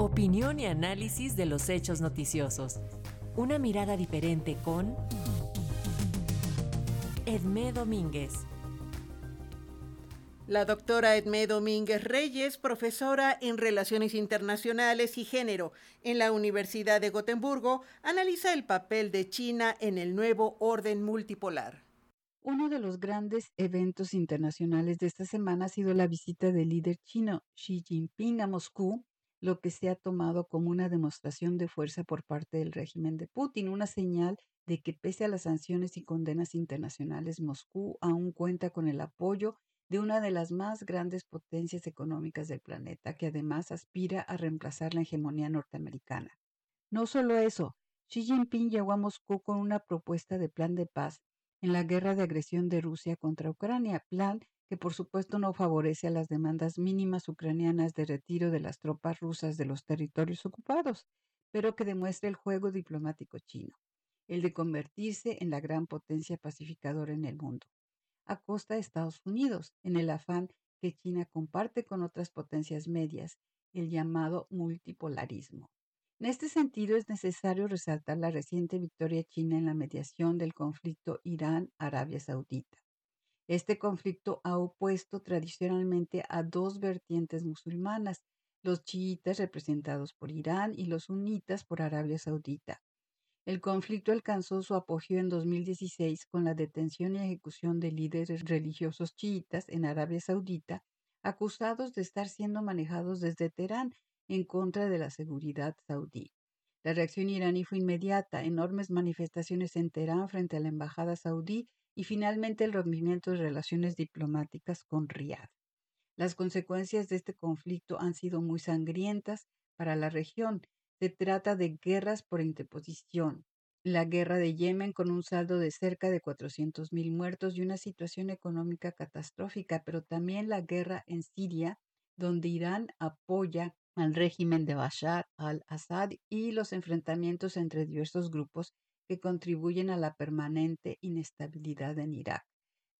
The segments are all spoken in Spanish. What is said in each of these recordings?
Opinión y análisis de los hechos noticiosos. Una mirada diferente con Edmé Domínguez. La doctora Edmé Domínguez Reyes, profesora en Relaciones Internacionales y Género en la Universidad de Gotemburgo, analiza el papel de China en el nuevo orden multipolar. Uno de los grandes eventos internacionales de esta semana ha sido la visita del líder chino Xi Jinping a Moscú, lo que se ha tomado como una demostración de fuerza por parte del régimen de Putin, una señal de que pese a las sanciones y condenas internacionales, Moscú aún cuenta con el apoyo de una de las más grandes potencias económicas del planeta, que además aspira a reemplazar la hegemonía norteamericana. No solo eso, Xi Jinping llegó a Moscú con una propuesta de plan de paz en la guerra de agresión de Rusia contra Ucrania, plan que por supuesto no favorece a las demandas mínimas ucranianas de retiro de las tropas rusas de los territorios ocupados, pero que demuestra el juego diplomático chino, el de convertirse en la gran potencia pacificadora en el mundo a costa de Estados Unidos, en el afán que China comparte con otras potencias medias, el llamado multipolarismo. En este sentido, es necesario resaltar la reciente victoria china en la mediación del conflicto Irán-Arabia Saudita. Este conflicto ha opuesto tradicionalmente a dos vertientes musulmanas, los chiitas representados por Irán y los sunitas por Arabia Saudita. El conflicto alcanzó su apogeo en 2016 con la detención y ejecución de líderes religiosos chiitas en Arabia Saudita, acusados de estar siendo manejados desde Teherán en contra de la seguridad saudí. La reacción iraní fue inmediata, enormes manifestaciones en Teherán frente a la embajada saudí y finalmente el rompimiento de relaciones diplomáticas con Riad. Las consecuencias de este conflicto han sido muy sangrientas para la región se trata de guerras por interposición. La guerra de Yemen con un saldo de cerca de 400.000 muertos y una situación económica catastrófica, pero también la guerra en Siria, donde Irán apoya al régimen de Bashar al-Assad y los enfrentamientos entre diversos grupos que contribuyen a la permanente inestabilidad en Irak.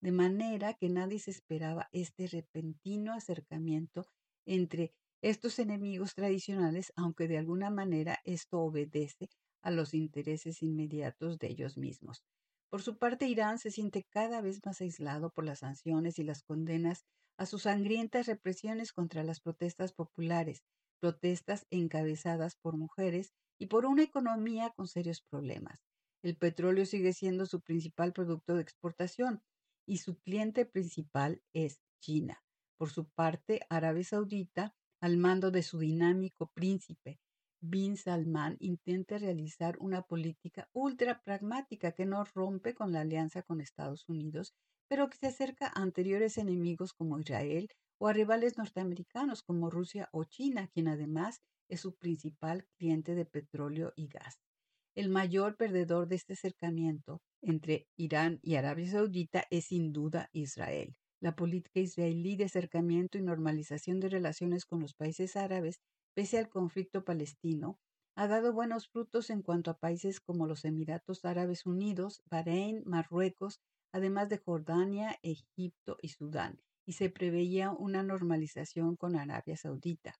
De manera que nadie se esperaba este repentino acercamiento entre estos enemigos tradicionales, aunque de alguna manera esto obedece a los intereses inmediatos de ellos mismos. Por su parte, Irán se siente cada vez más aislado por las sanciones y las condenas a sus sangrientas represiones contra las protestas populares, protestas encabezadas por mujeres y por una economía con serios problemas. El petróleo sigue siendo su principal producto de exportación y su cliente principal es China. Por su parte, Arabia Saudita al mando de su dinámico príncipe, Bin Salman intenta realizar una política ultra pragmática que no rompe con la alianza con Estados Unidos, pero que se acerca a anteriores enemigos como Israel o a rivales norteamericanos como Rusia o China, quien además es su principal cliente de petróleo y gas. El mayor perdedor de este acercamiento entre Irán y Arabia Saudita es sin duda Israel. La política israelí de acercamiento y normalización de relaciones con los países árabes, pese al conflicto palestino, ha dado buenos frutos en cuanto a países como los Emiratos Árabes Unidos, Bahrein, Marruecos, además de Jordania, Egipto y Sudán, y se preveía una normalización con Arabia Saudita.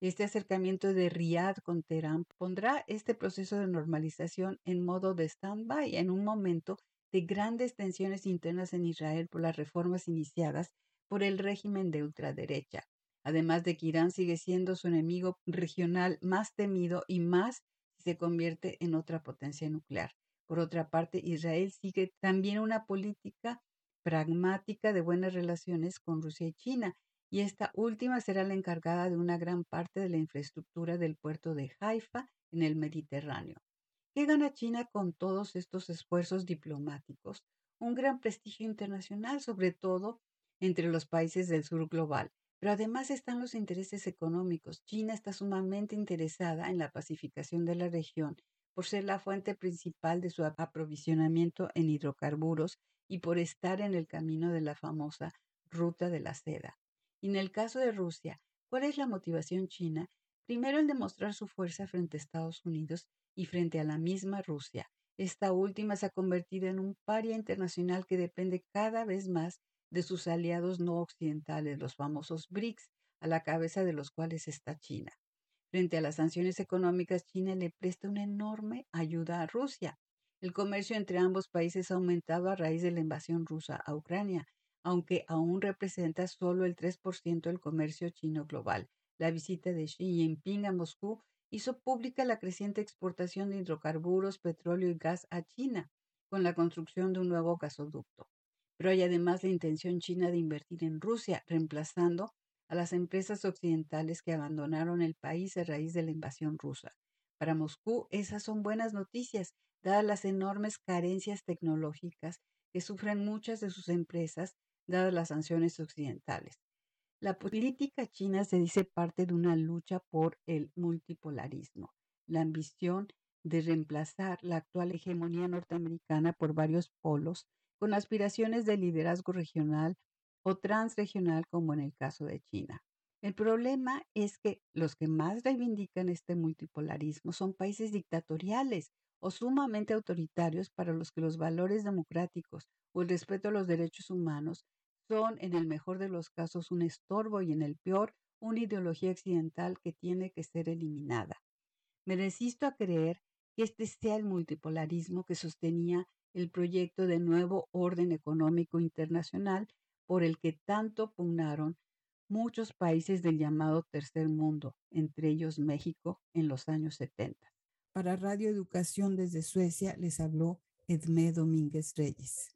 Este acercamiento de Riyadh con Teherán pondrá este proceso de normalización en modo de stand-by en un momento de grandes tensiones internas en Israel por las reformas iniciadas por el régimen de ultraderecha, además de que Irán sigue siendo su enemigo regional más temido y más se convierte en otra potencia nuclear. Por otra parte, Israel sigue también una política pragmática de buenas relaciones con Rusia y China, y esta última será la encargada de una gran parte de la infraestructura del puerto de Haifa en el Mediterráneo. ¿Qué gana China con todos estos esfuerzos diplomáticos? Un gran prestigio internacional, sobre todo entre los países del sur global. Pero además están los intereses económicos. China está sumamente interesada en la pacificación de la región por ser la fuente principal de su aprovisionamiento en hidrocarburos y por estar en el camino de la famosa ruta de la seda. Y en el caso de Rusia, ¿cuál es la motivación china? Primero, el demostrar su fuerza frente a Estados Unidos y frente a la misma Rusia. Esta última se ha convertido en un paria internacional que depende cada vez más de sus aliados no occidentales, los famosos BRICS, a la cabeza de los cuales está China. Frente a las sanciones económicas, China le presta una enorme ayuda a Rusia. El comercio entre ambos países ha aumentado a raíz de la invasión rusa a Ucrania, aunque aún representa solo el 3% del comercio chino global. La visita de Xi Jinping a Moscú hizo pública la creciente exportación de hidrocarburos, petróleo y gas a China, con la construcción de un nuevo gasoducto. Pero hay además la intención china de invertir en Rusia, reemplazando a las empresas occidentales que abandonaron el país a raíz de la invasión rusa. Para Moscú, esas son buenas noticias, dadas las enormes carencias tecnológicas que sufren muchas de sus empresas, dadas las sanciones occidentales. La política china se dice parte de una lucha por el multipolarismo, la ambición de reemplazar la actual hegemonía norteamericana por varios polos con aspiraciones de liderazgo regional o transregional como en el caso de China. El problema es que los que más reivindican este multipolarismo son países dictatoriales o sumamente autoritarios para los que los valores democráticos o el respeto a los derechos humanos son en el mejor de los casos un estorbo y en el peor una ideología occidental que tiene que ser eliminada. Me resisto a creer que este sea el multipolarismo que sostenía el proyecto de nuevo orden económico internacional por el que tanto pugnaron muchos países del llamado tercer mundo, entre ellos México, en los años 70. Para Radio Educación desde Suecia les habló Edmé Domínguez Reyes.